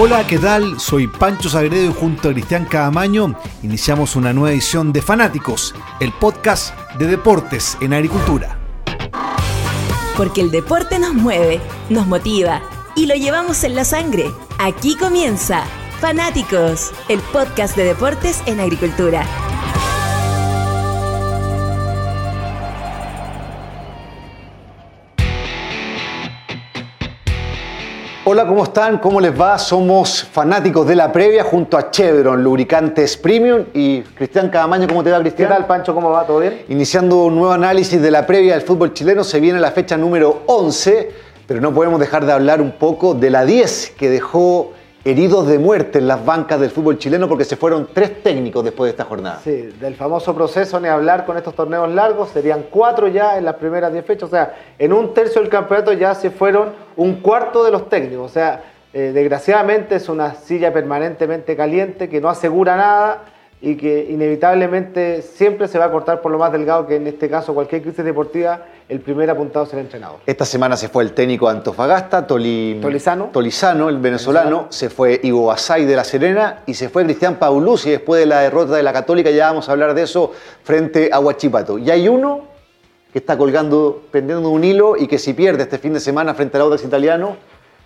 Hola, ¿qué tal? Soy Pancho Sagredo y junto a Cristian Cadamaño iniciamos una nueva edición de Fanáticos, el podcast de deportes en agricultura. Porque el deporte nos mueve, nos motiva y lo llevamos en la sangre. Aquí comienza Fanáticos, el podcast de deportes en agricultura. Hola, ¿cómo están? ¿Cómo les va? Somos fanáticos de la previa junto a Chevron, lubricantes premium. Y Cristian Cadamaño, ¿cómo te va, Cristian? ¿Qué tal, Pancho? ¿Cómo va? ¿Todo bien? Iniciando un nuevo análisis de la previa del fútbol chileno, se viene la fecha número 11, pero no podemos dejar de hablar un poco de la 10 que dejó heridos de muerte en las bancas del fútbol chileno porque se fueron tres técnicos después de esta jornada. Sí, del famoso proceso ni hablar con estos torneos largos, serían cuatro ya en las primeras diez fechas, o sea, en un tercio del campeonato ya se fueron un cuarto de los técnicos, o sea, eh, desgraciadamente es una silla permanentemente caliente que no asegura nada y que inevitablemente siempre se va a cortar por lo más delgado que en este caso cualquier crisis deportiva el primer apuntado será el entrenador. Esta semana se fue el técnico de Antofagasta, Tolizano. Tolizano, el venezolano, se fue Ivo Basay de La Serena y se fue Cristian Paulucci después de la derrota de la Católica, ya vamos a hablar de eso, frente a Huachipato. Y hay uno que está colgando, pendiendo un hilo y que si pierde este fin de semana frente al Audax Italiano,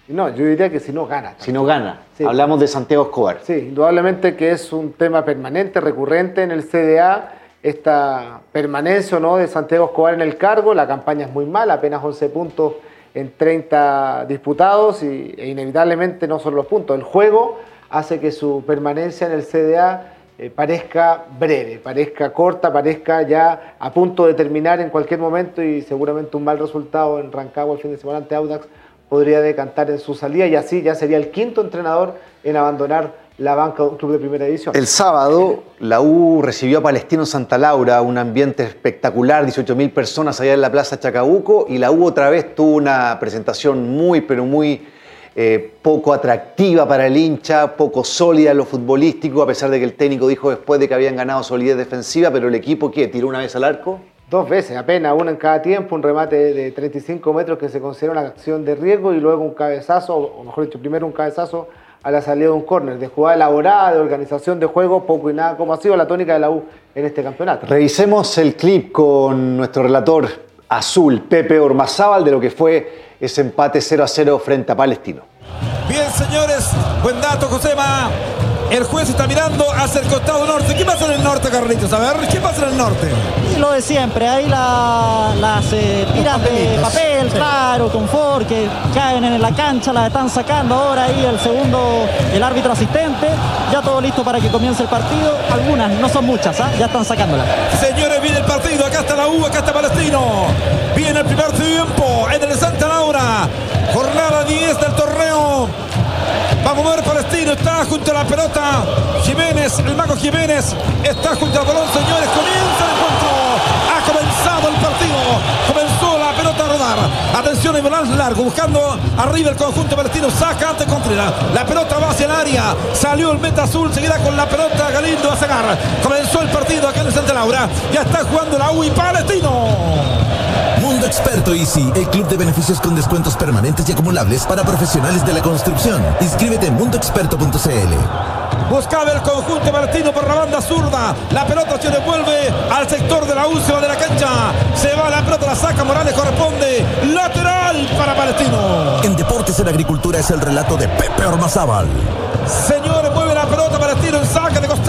no, yo diría que si no gana. Si no gana. Hablamos de Santiago Escobar. Sí, indudablemente que es un tema permanente, recurrente en el CDA, esta permanencia no de Santiago Escobar en el cargo. La campaña es muy mala, apenas 11 puntos en 30 disputados y, e inevitablemente no son los puntos. El juego hace que su permanencia en el CDA eh, parezca breve, parezca corta, parezca ya a punto de terminar en cualquier momento y seguramente un mal resultado en Rancagua el fin de semana ante Audax podría decantar en su salida y así ya sería el quinto entrenador en abandonar la banca de un club de primera división. El sábado la U recibió a Palestino Santa Laura, un ambiente espectacular, 18.000 personas allá en la Plaza Chacabuco y la U otra vez tuvo una presentación muy, pero muy eh, poco atractiva para el hincha, poco sólida en lo futbolístico, a pesar de que el técnico dijo después de que habían ganado solidez defensiva, pero el equipo, ¿qué? ¿Tiró una vez al arco? Dos veces, apenas, una en cada tiempo, un remate de 35 metros que se considera una acción de riesgo y luego un cabezazo, o mejor dicho, primero un cabezazo a la salida de un córner, de jugada elaborada, de organización de juego, poco y nada, como ha sido la tónica de la U en este campeonato. Revisemos el clip con nuestro relator azul, Pepe Ormazábal, de lo que fue ese empate 0 a 0 frente a Palestino. Bien, señores, buen dato, Josema. El juez está mirando hacia el costado norte. ¿Qué pasa en el norte, Carlitos? A ver, ¿qué pasa en el norte? lo de siempre, ahí las eh, tiras de papel, claro, confort, que caen en la cancha, las están sacando ahora ahí el segundo, el árbitro asistente. Ya todo listo para que comience el partido. Algunas, no son muchas, ¿ah? ya están sacándolas. Señores, viene el partido. Acá está la U, acá está Palestino. Viene el primer tiempo en el Santa Laura. Jornada 10 del torneo. Vamos a ver Palestino, está junto a la pelota. Jiménez, el mago Jiménez, está junto al balón, señores. Comienza el encuentro. Ha comenzado el partido. Comenzó la pelota a rodar. Atención, el balón largo, buscando arriba el conjunto palestino. Saca ante Contreras. La pelota va hacia el área. Salió el meta azul, seguirá con la pelota Galindo a cegar. Comenzó el partido acá en el Santa Laura. Ya está jugando la U y Palestino. Experto Easy, el club de beneficios con descuentos permanentes y acumulables para profesionales de la construcción. Inscríbete en mundoexperto.cl. Buscaba el conjunto Martino por la banda zurda. La pelota se devuelve al sector de la U, de la cancha. Se va la pelota, la saca Morales, corresponde. Lateral para Palestino. En Deportes en Agricultura es el relato de Pepe Ormazábal. Señores, mueve la pelota Palestino en saca de costado.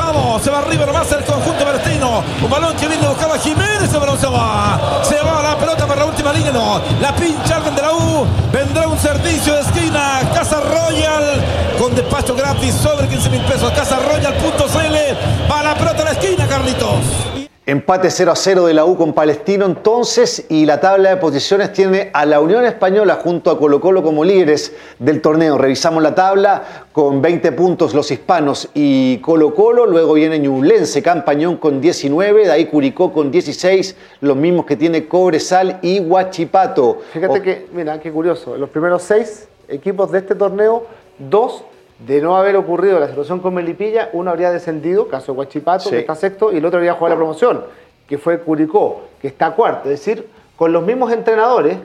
Se va arriba nomás el conjunto palestino. Un balón que viene buscaba Jiménez. El balón se va. Se va la pelota para la última línea. No. La pincha alguien de la U. Vendrá un servicio de esquina. Casa Royal. Con despacho gratis sobre 15 mil pesos. Casa Royal.cl. Va la pelota a la esquina, Carlitos. Empate 0 a 0 de la U con Palestino entonces y la tabla de posiciones tiene a la Unión Española junto a Colo Colo como líderes del torneo. Revisamos la tabla con 20 puntos los hispanos y Colo Colo, luego viene Ñublense, Campañón con 19, de ahí Curicó con 16, los mismos que tiene Cobresal y Huachipato. Fíjate que, mira, qué curioso, los primeros seis equipos de este torneo, dos de no haber ocurrido la situación con Melipilla, uno habría descendido, caso Guachipato, que está sexto, y el otro habría jugado la promoción, que fue Curicó, que está cuarto. Es decir, con los mismos entrenadores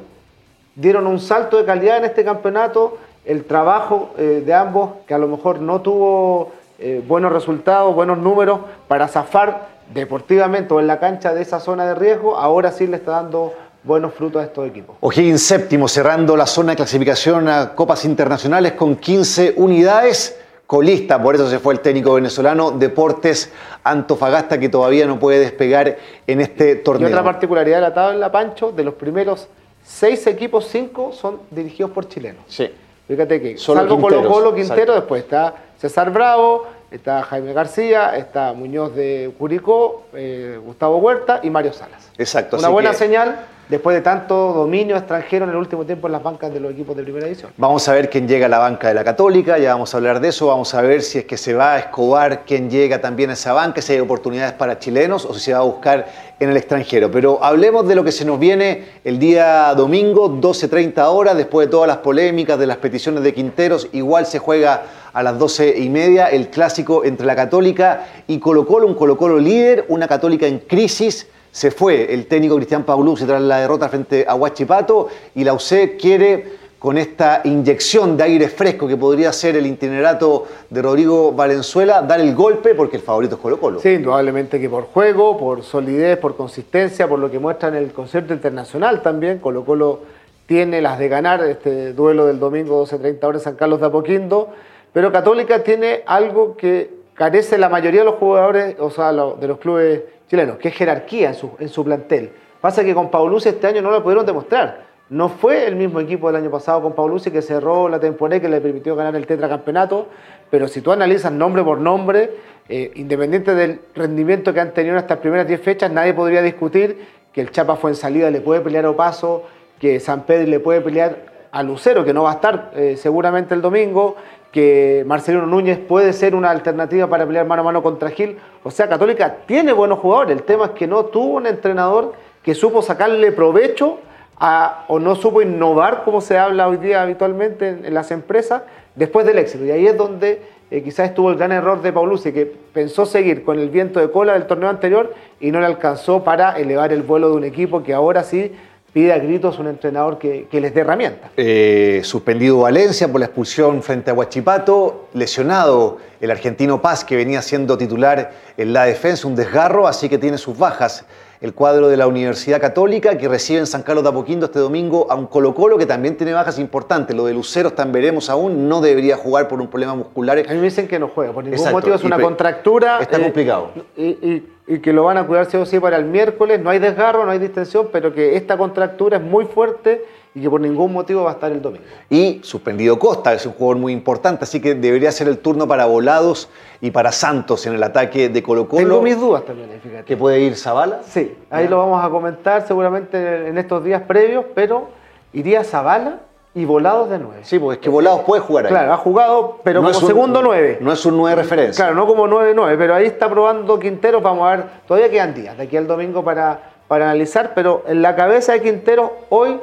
dieron un salto de calidad en este campeonato el trabajo eh, de ambos, que a lo mejor no tuvo eh, buenos resultados, buenos números para zafar deportivamente o en la cancha de esa zona de riesgo, ahora sí le está dando buenos frutos a estos equipos. O'Higgins séptimo, cerrando la zona de clasificación a Copas Internacionales con 15 unidades. Colista, por eso se fue el técnico venezolano Deportes Antofagasta, que todavía no puede despegar en este torneo. Y otra particularidad de la tabla, Pancho, de los primeros seis equipos, cinco son dirigidos por chilenos. Sí. Fíjate que salvo Colo Colo Quintero, después está César Bravo, está Jaime García, está Muñoz de Curicó, eh, Gustavo Huerta y Mario Salas. Exacto. Una buena señal después de tanto dominio extranjero en el último tiempo en las bancas de los equipos de primera división. Vamos a ver quién llega a la banca de la Católica, ya vamos a hablar de eso, vamos a ver si es que se va a Escobar, quién llega también a esa banca, si hay oportunidades para chilenos o si se va a buscar en el extranjero. Pero hablemos de lo que se nos viene el día domingo, 12.30 horas, después de todas las polémicas, de las peticiones de Quinteros, igual se juega a las 12 y media el clásico entre la Católica y Colo Colo, un Colo Colo líder, una Católica en crisis se fue el técnico Cristian Paulucci tras la derrota frente a Huachipato y la UC quiere con esta inyección de aire fresco que podría ser el itinerato de Rodrigo Valenzuela, dar el golpe porque el favorito es Colo Colo. Sí, indudablemente que por juego, por solidez, por consistencia, por lo que muestra en el concierto internacional también, Colo Colo tiene las de ganar este duelo del domingo 12.30 horas en San Carlos de Apoquindo, pero Católica tiene algo que carece la mayoría de los jugadores, o sea, de los clubes chilenos, que jerarquía en su, en su plantel. Pasa que con Paulucci este año no lo pudieron demostrar. No fue el mismo equipo del año pasado con Paulucci que cerró la temporada que le permitió ganar el tetracampeonato, pero si tú analizas nombre por nombre, eh, independiente del rendimiento que han tenido en estas primeras 10 fechas, nadie podría discutir que el Chapa fue en salida, le puede pelear a Opaso, que San Pedro le puede pelear a Lucero, que no va a estar eh, seguramente el domingo, que Marcelino Núñez puede ser una alternativa para pelear mano a mano contra Gil. O sea, Católica tiene buenos jugadores. El tema es que no tuvo un entrenador que supo sacarle provecho o no supo innovar, como se habla hoy día habitualmente en, las empresas, después del éxito. Y ahí es donde eh, quizás estuvo el gran error de Paulucci, que pensó seguir con el viento de cola del torneo anterior y no le alcanzó para elevar el vuelo de un equipo que ahora sí pide a gritos un entrenador que, les dé herramientas. Eh, suspendido Valencia por la expulsión frente a Huachipato, lesionado el argentino Paz que venía siendo titular en la defensa, un desgarro, así que tiene sus bajas. El cuadro de la Universidad Católica que recibe en San Carlos de Apoquindo este domingo a un Colo Colo que también tiene bajas importantes. Lo de Lucero también veremos aún, no debería jugar por un problema muscular. A mí me dicen que no juega, por ningún motivo es una contractura. Está eh, complicado. y y que lo van a cuidar sí o sí para el miércoles. No hay desgarro, no hay distensión, pero que esta contractura es muy fuerte y que por ningún motivo va a estar el domingo. Y suspendido Costa, es un jugador muy importante, así que debería ser el turno para Volados y para Santos en el ataque de Colo Colo. Tengo mis dudas también, fíjate. ¿Que puede ir Zavala? Sí, ahí lo vamos a comentar seguramente en estos días previos, pero iría Zavala y Volados de 9. Sí, porque es que Volados puede jugar ahí. Claro, ha jugado, pero como segundo 9. No es un 9 referencia. Claro, no como 9-9, pero ahí está probando Quintero. Vamos a ver, todavía quedan días de aquí al domingo para, para analizar, pero en la cabeza de Quintero hoy,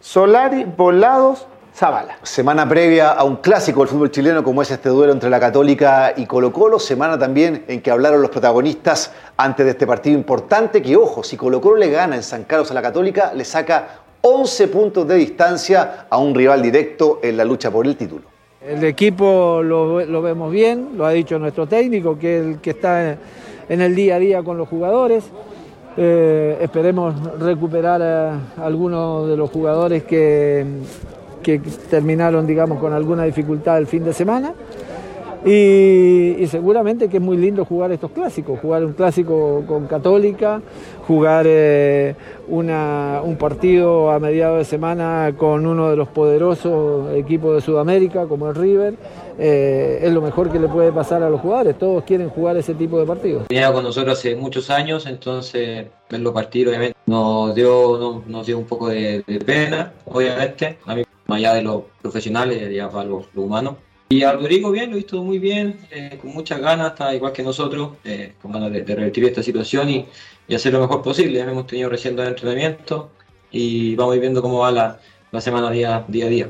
Solari, Volados, Zavala. Semana previa a un clásico del fútbol chileno como es este duelo entre la Católica y Colo Colo. Semana también en que hablaron los protagonistas antes de este partido importante que, ojo, si Colo Colo le gana en San Carlos a la Católica, le saca 11 puntos de distancia a un rival directo en la lucha por el título. El equipo lo, vemos bien, lo ha dicho nuestro técnico, que es el que está en el día a día con los jugadores. Eh, esperemos recuperar a algunos de los jugadores que, que terminaron, digamos, con alguna dificultad el fin de semana. Y, seguramente que es muy lindo jugar estos clásicos, jugar un clásico con Católica, jugar eh, un partido a mediados de semana con uno de los poderosos equipos de Sudamérica como el River, eh, es lo mejor que le puede pasar a los jugadores, todos quieren jugar ese tipo de partidos. Venía con nosotros hace muchos años, entonces verlo partir obviamente nos dio, nos, dio un poco de, pena, obviamente, a mí más allá de los profesionales, ya para lo humano y a Rodrigo bien, lo he visto muy bien, eh, con muchas ganas, está igual que nosotros, eh, con ganas de, revertir esta situación y, hacer lo mejor posible. Ya hemos tenido recién dos entrenamientos y vamos viendo cómo va la, la semana día, día a día.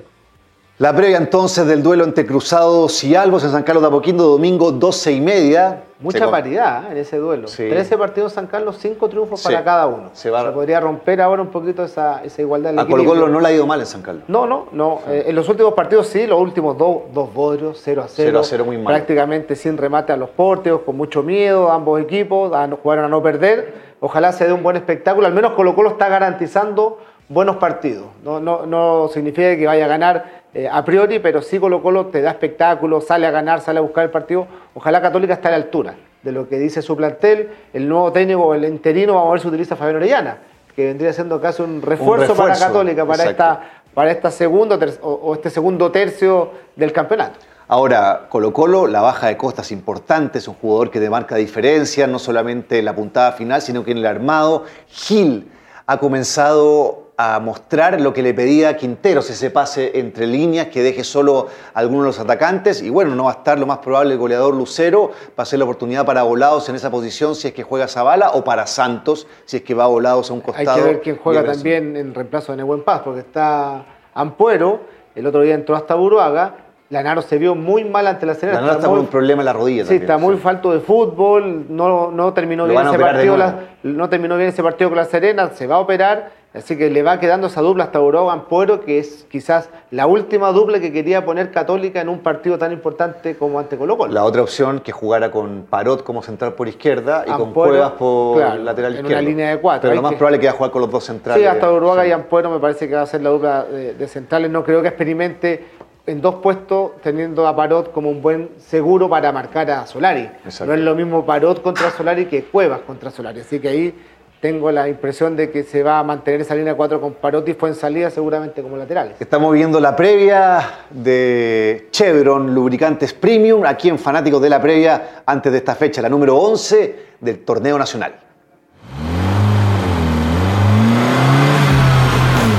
La previa entonces del duelo entre Cruzados y Albos en San Carlos de Apoquindo, domingo 12 y media. Mucha paridad ¿eh? en ese duelo. Sí. 13 partidos en San Carlos, 5 triunfos Sí. para cada uno. Se va- podría romper ahora un poquito esa, esa igualdad. del A Colo. Colo no le ha ido mal en San Carlos. No, no, no. Eh, en los últimos partidos sí, los últimos dos, dos bodrios, 0 a 0. 0 a 0 muy mal. Prácticamente sin remate a los porteos, con mucho miedo, ambos equipos, a jugaron a no perder. Ojalá se dé un buen espectáculo. Al menos Colo Colo está garantizando buenos partidos. No, no, no significa que vaya a ganar eh, a priori, pero sí Colo Colo te da espectáculo, sale a ganar, sale a buscar el partido. Ojalá Católica esté a la altura de lo que dice su plantel. El nuevo técnico, el interino, vamos a ver si utiliza Fabián Orellana, que vendría siendo casi un refuerzo, para refuerzo, Católica, para exacto. esta, para esta segundo ter- o, o este segundo tercio del campeonato. Ahora, Colo Colo, la baja de costas importante, es un jugador que te marca diferencia, no solamente en la puntada final, sino que en el armado. Gil ha comenzado a mostrar lo que le pedía Quinteros, ese pase entre líneas, que deje solo a algunos de los atacantes. Y bueno, no va a estar lo más probable el goleador Lucero, va a ser la oportunidad para Volados en esa posición si es que juega Zavala o para Santos si es que va Volados a un Hay costado. que ver quién juega también en reemplazo de Nehuen Paz, porque está Ampuero, el otro día entró hasta Buruaga. Lanaro se vio muy mal ante la Serena. La nota está con un problema en la rodilla Sí, también, está muy sí. falto de fútbol, no, no terminó Lo bien ese partido, la- no terminó bien ese partido con la Serena, se va a operar, así que le va quedando esa dupla hasta Buruaga Ampuero, que es quizás la última dupla que quería poner Católica en un partido tan importante como ante Colo Colo. La otra opción que jugara con Parot como central por izquierda y con Cuevas por claro, lateral en una izquierdo. línea de cuatro. Pero lo más que- probable es que va a jugar con los dos centrales. Sí, hasta Uruguaga Sí. y Ampuero me parece que va a ser la dupla de, de centrales. No creo que experimente en dos puestos teniendo a Parot como un buen seguro para marcar a Solari. Exacto. No es lo mismo Parot contra Solari que Cuevas contra Solari. Así que ahí tengo la impresión de que se va a mantener esa línea 4 con Parot y fue en salida seguramente como laterales. Estamos viendo la previa de Chevron Lubricantes Premium aquí en Fanáticos de la Previa antes de esta fecha, la número 11 del torneo nacional.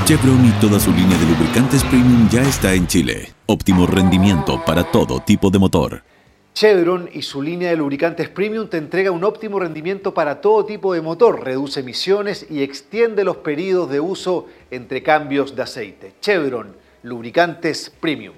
Chevron y toda su línea de lubricantes premium ya está en Chile. Óptimo rendimiento para todo tipo de motor. Chevron y su línea de lubricantes premium te entrega un óptimo rendimiento para todo tipo de motor, reduce emisiones y extiende los periodos de uso entre cambios de aceite. Chevron, lubricantes premium.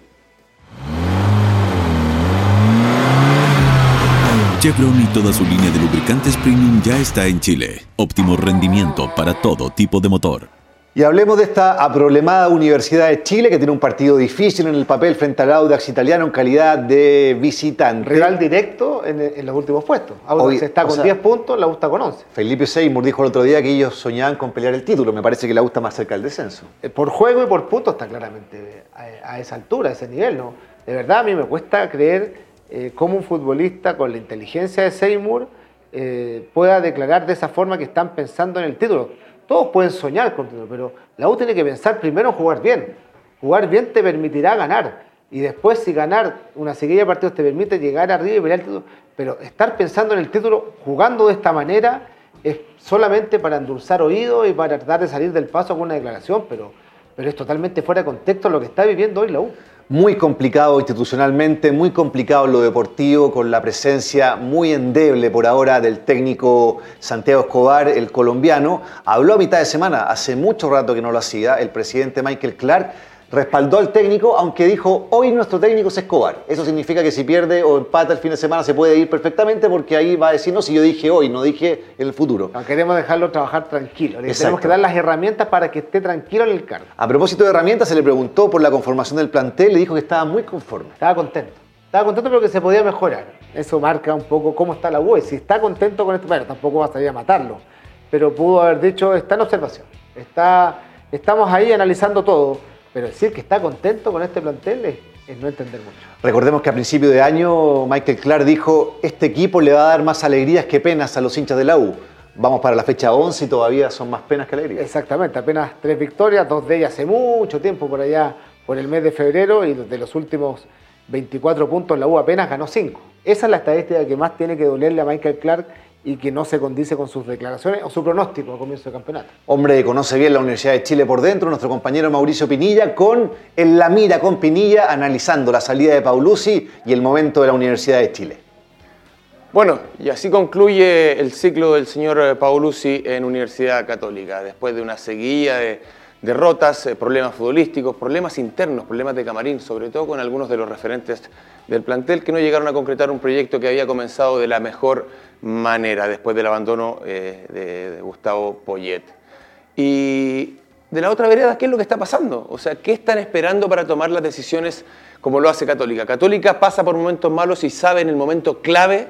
Chevron y toda su línea de lubricantes premium ya está en Chile. Óptimo rendimiento para todo tipo de motor. Y hablemos de esta aproblemada Universidad de Chile que tiene un partido difícil en el papel frente al Audax italiano en calidad de visitante. Rival directo en, en los últimos puestos. Audax está con sea- 10 puntos, la está con 11. Felipe Seymour dijo el otro día que ellos soñaban con pelear el título. Me parece que la gusta más cerca del descenso. Eh, por juego y por puntos está claramente a, a esa altura, a ese nivel. ¿no? De verdad a mí me cuesta creer eh, cómo un futbolista con la inteligencia de Seymour eh, pueda declarar de esa forma que están pensando en el título. Todos pueden soñar con título, pero la U tiene que pensar primero en jugar bien. Jugar bien te permitirá ganar. Y después si ganar una seguida de partidos te permite llegar arriba y pelear el título. Pero estar pensando en el título jugando de esta manera es solamente para endulzar oídos y para tratar de salir del paso con una declaración, pero, pero es totalmente fuera de contexto lo que está viviendo hoy la U. Muy complicado institucionalmente, muy complicado lo deportivo, con la presencia muy endeble por ahora del técnico Santiago Escobar, el colombiano. Habló a mitad de semana, hace mucho rato que no lo hacía, el presidente Michael Clark respaldó al técnico, aunque dijo, hoy nuestro técnico es Escobar. Eso significa que si pierde o empata el fin de semana se puede ir perfectamente porque ahí va a decir, no, si yo dije hoy, no dije en el futuro. No, queremos dejarlo trabajar tranquilo. Le Exacto. tenemos que dar las herramientas para que esté tranquilo en el cargo. A propósito de herramientas, se le preguntó por la conformación del plantel, le dijo que estaba muy conforme. Estaba contento. Estaba contento pero que se podía mejorar. Eso marca un poco cómo está la U. Y Si está contento con esto, bueno, tampoco va a salir a matarlo. Pero pudo haber dicho, está en observación. Está, estamos ahí analizando todo. Pero decir que está contento con este plantel es, es no entender mucho. Recordemos que a principio de año Michael Clark dijo, este equipo le va a dar más alegrías que penas a los hinchas de la U. Vamos para la fecha 11 y todavía son más penas que alegrías. Exactamente, apenas tres victorias, dos de ellas hace mucho tiempo por allá, por el mes de febrero, y de los últimos 24 puntos la U apenas ganó 5. Esa es la estadística que más tiene que dolerle a Michael Clark y que no se condice con sus declaraciones o su pronóstico a comienzo de campeonato. Hombre que conoce bien la Universidad de Chile por dentro, nuestro compañero Mauricio Pinilla, con En la Mira con Pinilla, analizando la salida de Paulucci y el momento de la Universidad de Chile. Bueno, y así concluye el ciclo del señor eh, Paolucci en Universidad Católica, después de una seguilla de, derrotas, eh, problemas futbolísticos, problemas internos, problemas de camarín, sobre todo con algunos de los referentes del plantel que no llegaron a concretar un proyecto que había comenzado de la mejor manera después del abandono eh, de, Gustavo Poyet. Y de la otra vereda, ¿qué es lo que está pasando? O sea, ¿qué están esperando para tomar las decisiones como lo hace Católica? Católica pasa por momentos malos y sabe en el momento clave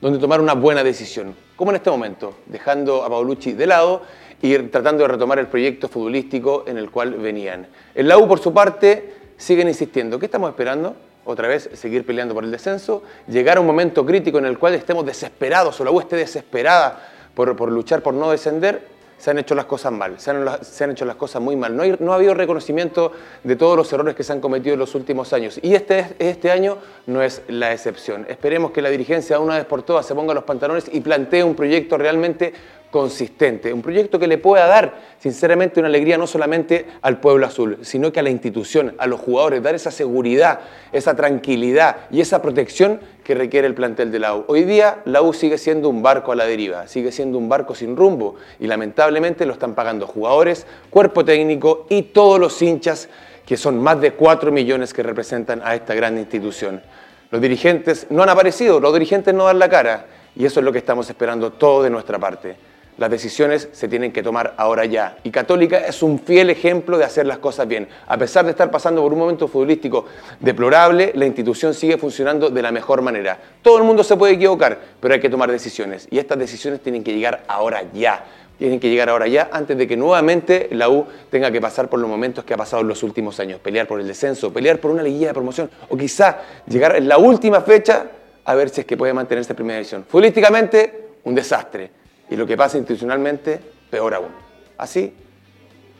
donde tomar una buena decisión. Como en este momento, dejando a Paulucci de lado y tratando de retomar el proyecto futbolístico en el cual venían. El la U, por su parte, siguen insistiendo. ¿Qué estamos esperando? Otra vez, seguir peleando por el descenso, llegar a un momento crítico en el cual estemos desesperados o la U esté desesperada por, por luchar por no descender se han hecho las cosas mal, se han, hecho las cosas muy mal. No, no, ha habido reconocimiento de todos los errores que se han cometido en los últimos años. Y este, este año no es la excepción. Esperemos que la dirigencia, una vez por todas, se ponga los pantalones y plantee un proyecto realmente consistente, un proyecto que le pueda dar, sinceramente, una alegría no solamente al pueblo azul, sino que a la institución, a los jugadores, dar esa seguridad, esa tranquilidad y esa protección que requiere el plantel de la U. Hoy día la U sigue siendo un barco a la deriva, sigue siendo un barco sin rumbo y lamentablemente lo están pagando jugadores, cuerpo técnico y todos los hinchas que son más de 4 millones que representan a esta gran institución. Los dirigentes no han aparecido, los dirigentes no dan la cara y eso es lo que estamos esperando todo de nuestra parte. Las decisiones se tienen que tomar ahora ya. Y Católica es un fiel ejemplo de hacer las cosas bien. A pesar de estar pasando por un momento futbolístico deplorable, la institución sigue funcionando de la mejor manera. Todo el mundo se puede equivocar, pero hay que tomar decisiones. Y estas decisiones tienen que llegar ahora ya. Tienen que llegar ahora ya antes de que nuevamente la U tenga que pasar por los momentos que ha pasado en los últimos años. Pelear por el descenso, pelear por una liguilla de promoción o quizá llegar en la última fecha a ver si es que puede mantenerse en primera división. Futbolísticamente, un desastre y lo que pasa institucionalmente, peor aún. Así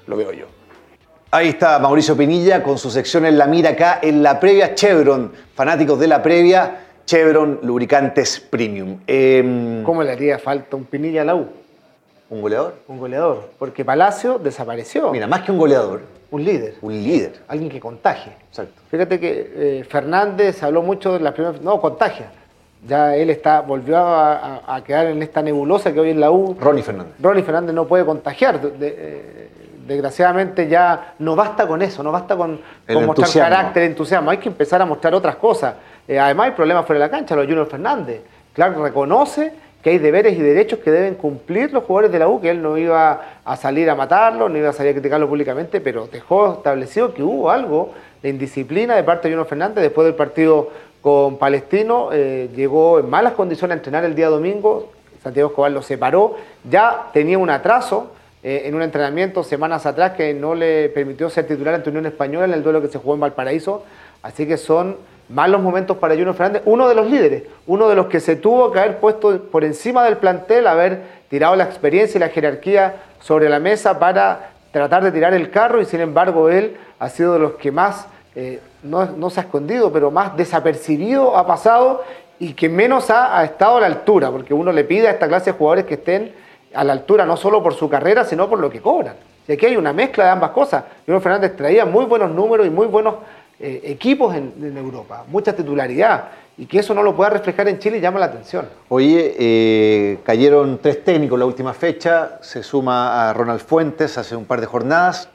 lo veo yo. Ahí está Mauricio Pinilla con su sección en la mira acá en la previa Chevron. Fanáticos de la previa, Chevron Lubricantes Premium. Em, ¿Cómo le haría falta un Pinilla a la U? ¿Un goleador? Un goleador, porque Palacio desapareció. Mira, más que un goleador. Un líder. Un líder. Alguien que contagie. Exacto. Fíjate que eh, Fernández habló mucho de las primeras... No, contagia ya él está, volvió a, quedar en esta nebulosa que hoy en la U. Ronnie Fernández. Ronnie Fernández no puede contagiar. Desgraciadamente ya no basta con eso, no basta con, mostrar carácter, entusiasmo. Hay que empezar a mostrar otras cosas. Eh, además hay problemas fuera de la cancha, los Junior Fernández. Claro, reconoce que hay deberes y derechos que deben cumplir los jugadores de la U, que él no iba a salir a matarlo, no iba a salir a criticarlo públicamente, pero dejó establecido que hubo algo de indisciplina de parte de Junior Fernández después del partido con Palestino, eh, llegó en malas condiciones a entrenar el día domingo, Santiago Escobar lo separó, ya tenía un atraso eh, en un entrenamiento semanas atrás que no le permitió ser titular ante Unión Española en el duelo que se jugó en Valparaíso, así que son malos momentos para Junior Fernández, uno de los líderes, uno de los que se tuvo que haber puesto por encima del plantel, haber tirado la experiencia y la jerarquía sobre la mesa para tratar de tirar el carro y sin embargo él ha sido de los que más eh, no, se ha escondido, pero más desapercibido ha pasado y que menos ha, estado a la altura, porque uno le pide a esta clase de jugadores que estén a la altura no solo por su carrera, sino por lo que cobran. Y aquí hay una mezcla de ambas cosas. Bruno Fernández traía muy buenos números y muy buenos eh, equipos en, Europa, mucha titularidad. Y que eso no lo pueda reflejar en Chile llama la atención. Oye, eh, cayeron tres técnicos la última fecha, se suma a Ronald Fuentes hace un par de jornadas.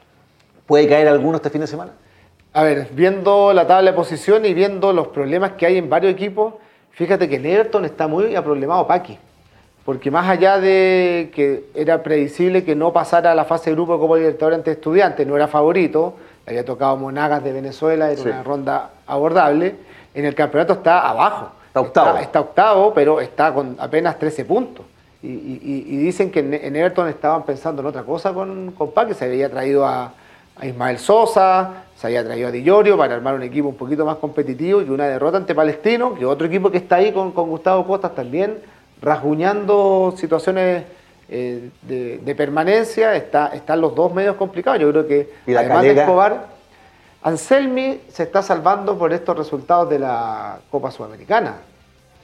¿Puede caer alguno este fin de semana? A ver, viendo la tabla de posición y viendo los problemas que hay en varios equipos, fíjate que el Everton está muy aproblemado, Paqui. Porque más allá de que era predecible que no pasara a la fase de grupo como Libertadores ante Estudiantes, no era favorito, había tocado Monagas de Venezuela, era una ronda abordable, en el campeonato está abajo. Está octavo. Está, octavo, pero está con apenas 13 puntos. Y, dicen que en, Everton estaban pensando en otra cosa con, con Paqui, se había traído a, a Ismael Sosa, se había traído a Di para armar un equipo un poquito más competitivo y una derrota ante Palestino, que otro equipo que está ahí con, Gustavo Costas también rasguñando situaciones eh, de, permanencia, está, están los dos medios complicados. Yo creo que además de Escobar, Anselmi se está salvando por estos resultados de la Copa Sudamericana.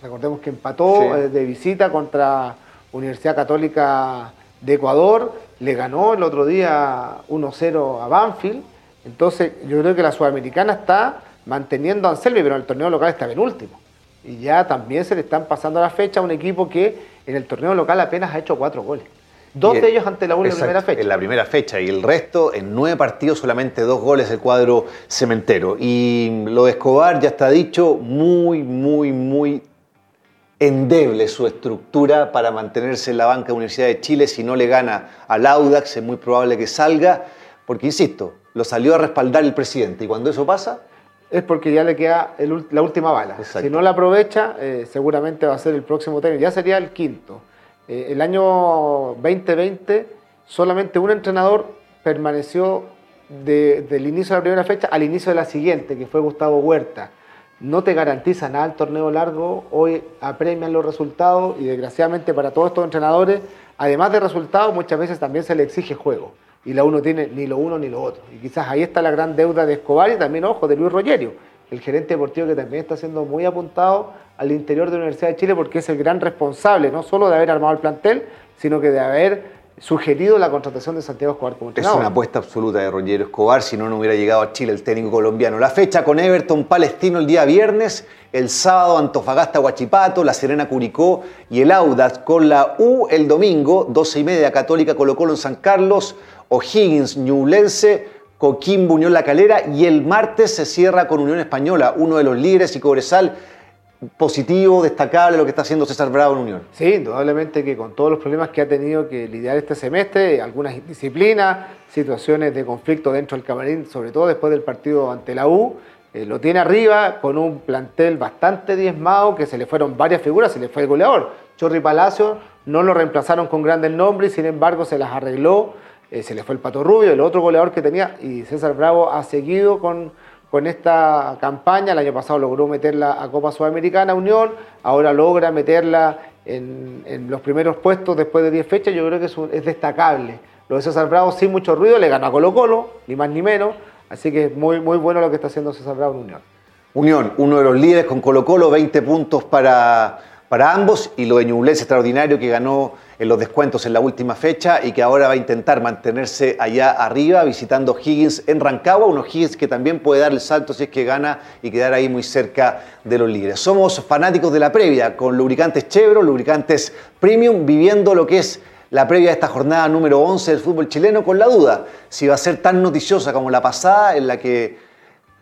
Recordemos que empató eh, de visita contra Universidad Católica de Ecuador, le ganó el otro día 1-0 a Banfield entonces, yo creo que la Sudamericana está manteniendo a Anselmi, pero en el torneo local está penúltimo. Y ya también se le están pasando la fecha a un equipo que en el torneo local apenas ha hecho cuatro goles. Dos de ellos ante la U en la primera fecha. En la primera fecha. Y el resto, en nueve partidos, solamente dos goles del cuadro cementero. Y lo de Escobar ya está dicho, muy, muy, muy endeble su estructura para mantenerse en la banca de Universidad de Chile. Si no le gana al Audax, es muy probable que salga. Porque, insisto, lo salió a respaldar el presidente. Y cuando eso pasa, es porque ya le queda el la última bala. Exacto. Si no la aprovecha, eh, seguramente va a ser el próximo técnico. Ya sería el quinto. Eh, el año 2020, solamente un entrenador permaneció de- del inicio de la primera fecha al inicio de la siguiente, que fue Gustavo Huerta. No te garantiza nada el torneo largo, hoy apremian los resultados y desgraciadamente para todos estos entrenadores, además de resultados, muchas veces también se le exige juego. Y la uno tiene ni lo uno ni lo otro. Y quizás ahí está la gran deuda de Escobar y también, ojo, de Luis Rogerio, el gerente deportivo que también está siendo muy apuntado al interior de la Universidad de Chile porque es el gran responsable, no solo de haber armado el plantel, sino que de haber sugerido la contratación de Santiago Escobar como Es entrenador. una apuesta absoluta de Rogerio Escobar, si no, no hubiera llegado a Chile el técnico colombiano. La fecha con Everton Palestino el día viernes, el sábado Antofagasta Huachipato, La Serena Curicó y el Audax con la U el domingo, 12 y media Católica Colo Colo en San Carlos, O'Higgins Ñublense, Coquimbo Unión La Calera y el martes se cierra con Unión Española, uno de los líderes y Cobresal. Positivo, destacable lo que está haciendo César Bravo en Unión. Sí, indudablemente que con todos los problemas que ha tenido que lidiar este semestre, algunas indisciplinas, situaciones de conflicto dentro del camarín, sobre todo después del partido ante la U, eh, lo tiene arriba con un plantel bastante diezmado, que se le fueron varias figuras, se le fue el goleador. Chorri Palacio no lo reemplazaron con grandes nombres, sin embargo se las arregló, eh, se le fue el Pato Rubio, el otro goleador que tenía, y César Bravo ha seguido con, con esta campaña. El año pasado logró meterla a Copa Sudamericana Unión, ahora logra meterla en, los primeros puestos después de 10 fechas. Yo creo que es, es destacable. Lo de César Bravo sin mucho ruido, le ganó a Colo Colo, ni más ni menos. Así que es muy, muy bueno lo que está haciendo César Bravo en Unión. Unión, uno de los líderes con Colo Colo, 20 puntos para, para ambos y lo de Ñublense extraordinario que ganó en los descuentos en la última fecha y que ahora va a intentar mantenerse allá arriba visitando Higgins en Rancagua, unos Higgins que también puede dar el salto si es que gana y quedar ahí muy cerca de los líderes. Somos fanáticos de la previa con lubricantes Chevron, lubricantes Premium, viviendo lo que es la previa de esta jornada número 11 del fútbol chileno con la duda si va a ser tan noticiosa como la pasada en la que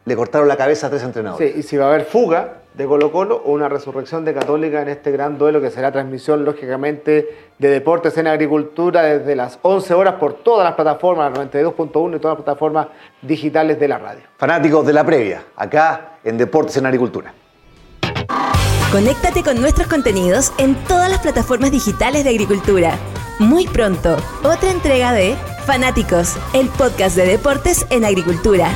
le cortaron la cabeza a tres entrenadores. Sí, y si va a haber fuga de Colo Colo o una resurrección de Católica en este gran duelo que será transmisión, lógicamente, de deportes en agricultura desde las 11 horas por todas las plataformas, 92.1 y todas las plataformas digitales de la radio. Fanáticos de la previa, acá en Deportes en Agricultura. Conéctate con nuestros contenidos en todas las plataformas digitales de agricultura. Muy pronto, otra entrega de Fanáticos, el podcast de deportes en agricultura.